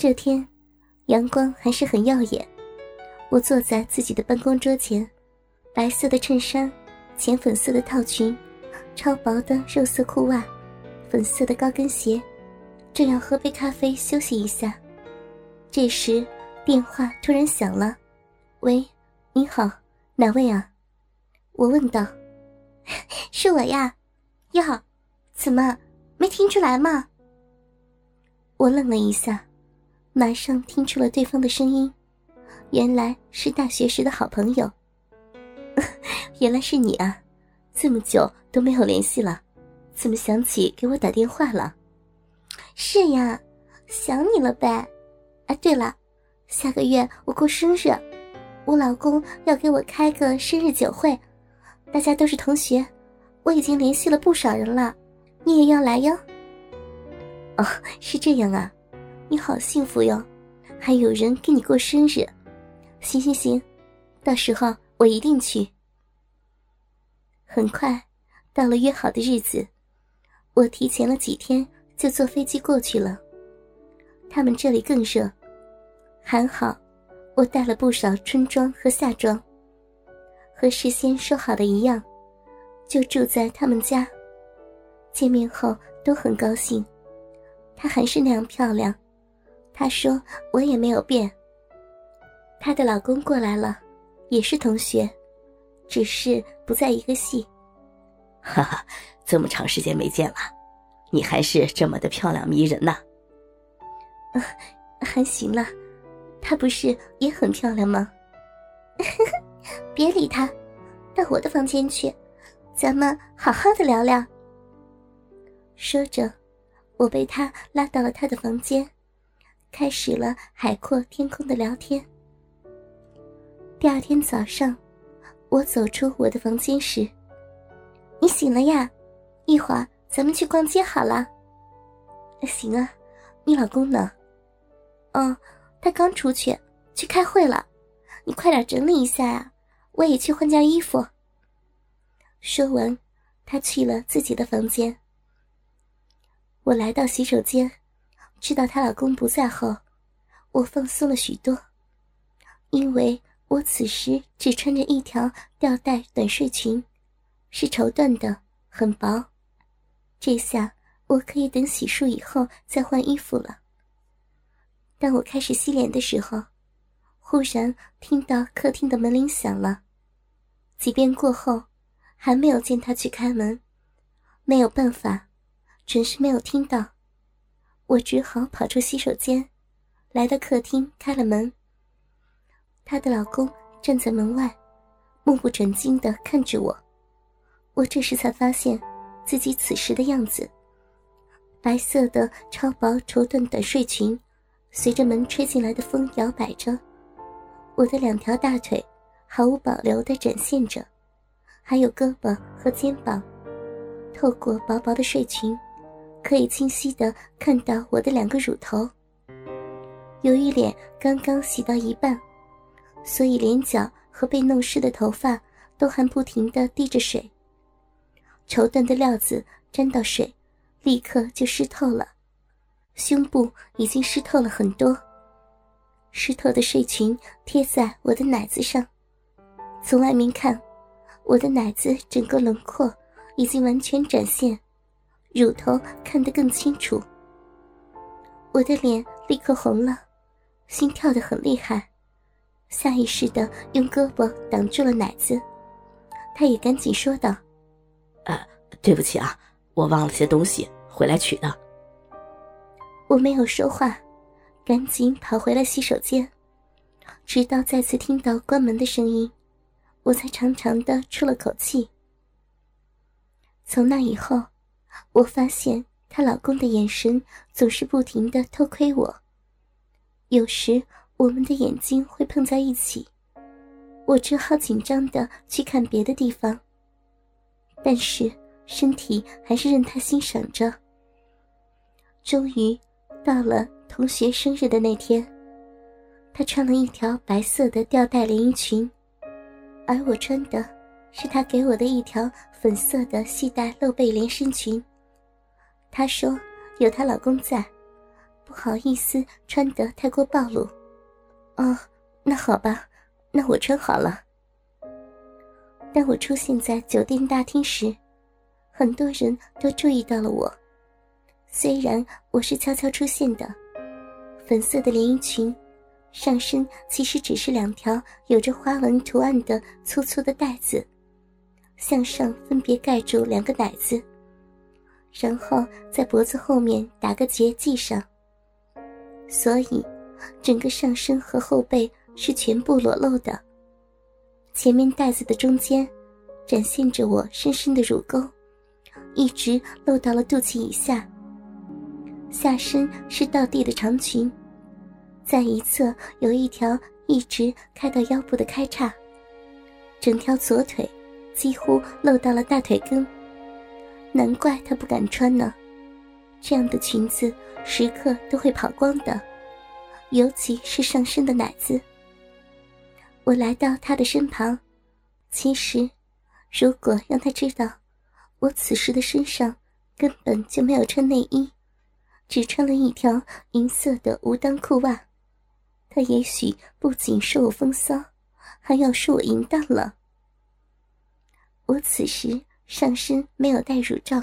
这天，阳光还是很耀眼。我坐在自己的办公桌前，白色的衬衫，浅粉色的套裙，超薄的肉色裤袜，粉色的高跟鞋，正要喝杯咖啡休息一下。这时，电话突然响了。“喂，你好，哪位啊？”我问道。“是我呀。”“哟，怎么没听出来吗？”我愣了一下。马上听出了对方的声音，原来是大学时的好朋友。原来是你啊，这么久都没有联系了，怎么想起给我打电话了？是呀，想你了呗。啊，对了，下个月我过生日，我老公要给我开个生日酒会，大家都是同学，我已经联系了不少人了，你也要来哟。哦，是这样啊。你好幸福哟，还有人给你过生日。行行行，到时候我一定去。很快，到了约好的日子，我提前了几天就坐飞机过去了。他们这里更热，还好我带了不少春装和夏装，和事先说好的一样，就住在他们家。见面后都很高兴，她还是那样漂亮。她说：“我也没有变。”她的老公过来了，也是同学，只是不在一个系。哈哈，这么长时间没见了，你还是这么的漂亮迷人呐。还行了，她不是也很漂亮吗？别理她，到我的房间去，咱们好好的聊聊。说着，我被他拉到了他的房间。开始了海阔天空的聊天。第二天早上，我走出我的房间时，你醒了呀？一会儿咱们去逛街好了。行啊，你老公呢？哦，他刚出去去开会了。你快点整理一下呀，我也去换件衣服。说完，他去了自己的房间。我来到洗手间。知道她老公不在后，我放松了许多，因为我此时只穿着一条吊带短睡裙，是绸缎的，很薄。这下我可以等洗漱以后再换衣服了。当我开始洗脸的时候，忽然听到客厅的门铃响了，几遍过后，还没有见他去开门，没有办法，准是没有听到。我只好跑出洗手间，来到客厅，开了门。她的老公站在门外，目不转睛地看着我。我这时才发现自己此时的样子：白色的超薄绸缎短睡裙，随着门吹进来的风摇摆着，我的两条大腿毫无保留地展现着，还有胳膊和肩膀，透过薄薄的睡裙。可以清晰的看到我的两个乳头。由于脸刚刚洗到一半，所以脸角和被弄湿的头发都还不停的滴着水。绸缎的料子沾到水，立刻就湿透了，胸部已经湿透了很多。湿透的睡裙贴在我的奶子上，从外面看，我的奶子整个轮廓已经完全展现。乳头看得更清楚，我的脸立刻红了，心跳的很厉害，下意识的用胳膊挡住了奶子。他也赶紧说道：“呃，对不起啊，我忘了些东西，回来取的。”我没有说话，赶紧跑回了洗手间，直到再次听到关门的声音，我才长长的出了口气。从那以后。我发现她老公的眼神总是不停的偷窥我，有时我们的眼睛会碰在一起，我只好紧张的去看别的地方，但是身体还是任他欣赏着。终于到了同学生日的那天，她穿了一条白色的吊带连衣裙，而我穿的是她给我的一条粉色的细带露背连身裙。她说：“有她老公在，不好意思穿得太过暴露。哦，那好吧，那我穿好了。当我出现在酒店大厅时，很多人都注意到了我。虽然我是悄悄出现的，粉色的连衣裙，上身其实只是两条有着花纹图案的粗粗的带子，向上分别盖住两个奶子，然后在脖子后面打个结系上。所以，整个上身和后背是全部裸露的。前面带子的中间，展现着我深深的乳沟，一直露到了肚脐以下。下身是倒地的长裙，在一侧有一条一直开到腰部的开叉，整条左腿几乎露到了大腿根。难怪他不敢穿呢，这样的裙子时刻都会跑光的，尤其是上身的奶子。我来到他的身旁，其实，如果让他知道，我此时的身上根本就没有穿内衣，只穿了一条银色的无裆裤袜，他也许不仅说我风骚，还要说我淫荡了。我此时上身没有戴乳罩，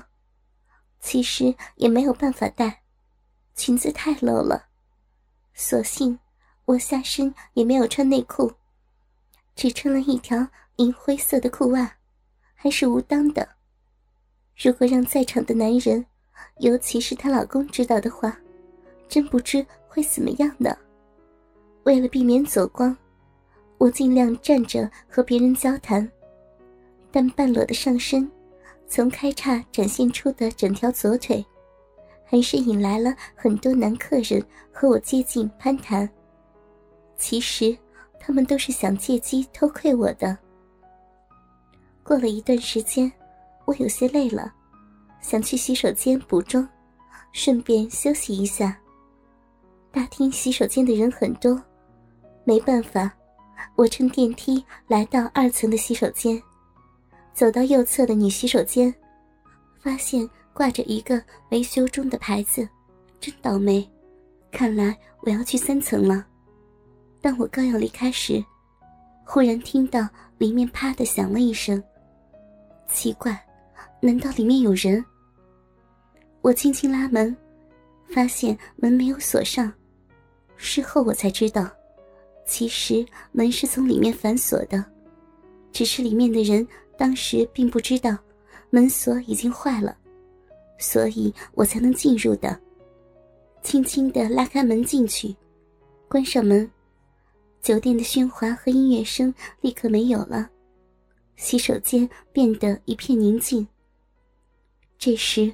其实也没有办法戴，裙子太露了，所幸我下身也没有穿内裤。只穿了一条银灰色的裤袜，还是无裆的。如果让在场的男人，尤其是她老公知道的话，真不知会怎么样呢。为了避免走光，我尽量站着和别人交谈，但半裸的上身，从开叉展现出的整条左腿，还是引来了很多男客人和我接近攀谈。其实。他们都是想借机偷窥我的。过了一段时间，我有些累了，想去洗手间补妆，顺便休息一下。大厅洗手间的人很多，没办法，我乘电梯来到二层的洗手间，走到右侧的女洗手间，发现挂着一个维修中的牌子，真倒霉，看来我要去三层了。当我刚要离开时，忽然听到里面啪的响了一声。奇怪，难道里面有人？我轻轻拉门，发现门没有锁上。事后我才知道，其实门是从里面反锁的，只是里面的人当时并不知道门锁已经坏了，所以我才能进入的。轻轻的拉开门进去，关上门。酒店的喧哗和音乐声立刻没有了，洗手间变得一片宁静。这时，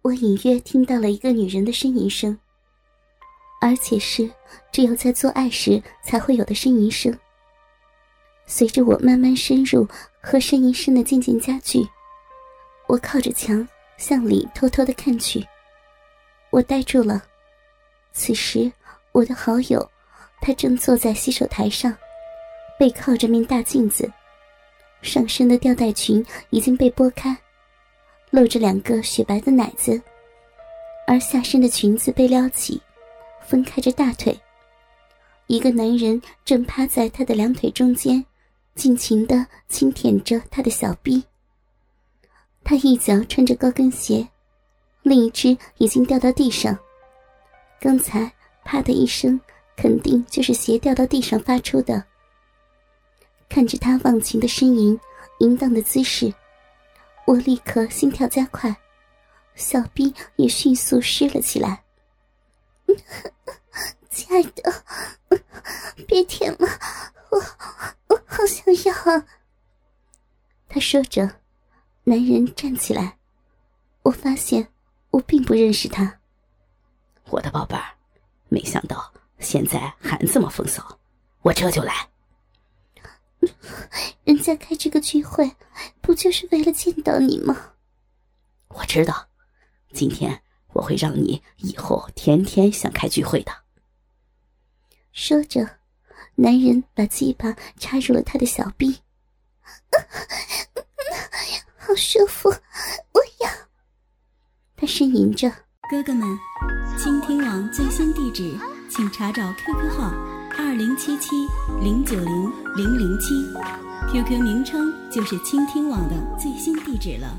我隐约听到了一个女人的呻吟声，而且是只有在做爱时才会有的呻吟声。随着我慢慢深入和呻吟声的渐渐加剧，我靠着墙向里偷偷的看去，我呆住了。此时，我的好友。她正坐在洗手台上，背靠着面大镜子，上身的吊带裙已经被拨开，露着两个雪白的奶子，而下身的裙子被撩起，分开着大腿。一个男人正趴在她的两腿中间，尽情的轻舔着他的小臂。他一脚穿着高跟鞋，另一只已经掉到地上。刚才啪的一声。肯定就是鞋掉到地上发出的。看着他忘情的呻吟、淫荡的姿势，我立刻心跳加快，小臂也迅速湿了起来。亲爱的，别舔，好想要。他说着，男人站起来，我发现我并不认识他。我的宝贝儿，没想到。现在还这么风骚，我这就来。人家开这个聚会，不就是为了见到你吗？我知道，今天我会让你以后天天想开聚会的。说着，男人把鸡巴插入了他的小臂，好舒服，我要。他呻吟着，哥哥们，倾听网最新地址，请查找 QQ 号二零七七零九零零零七，QQ 名称就是倾听网的最新地址了。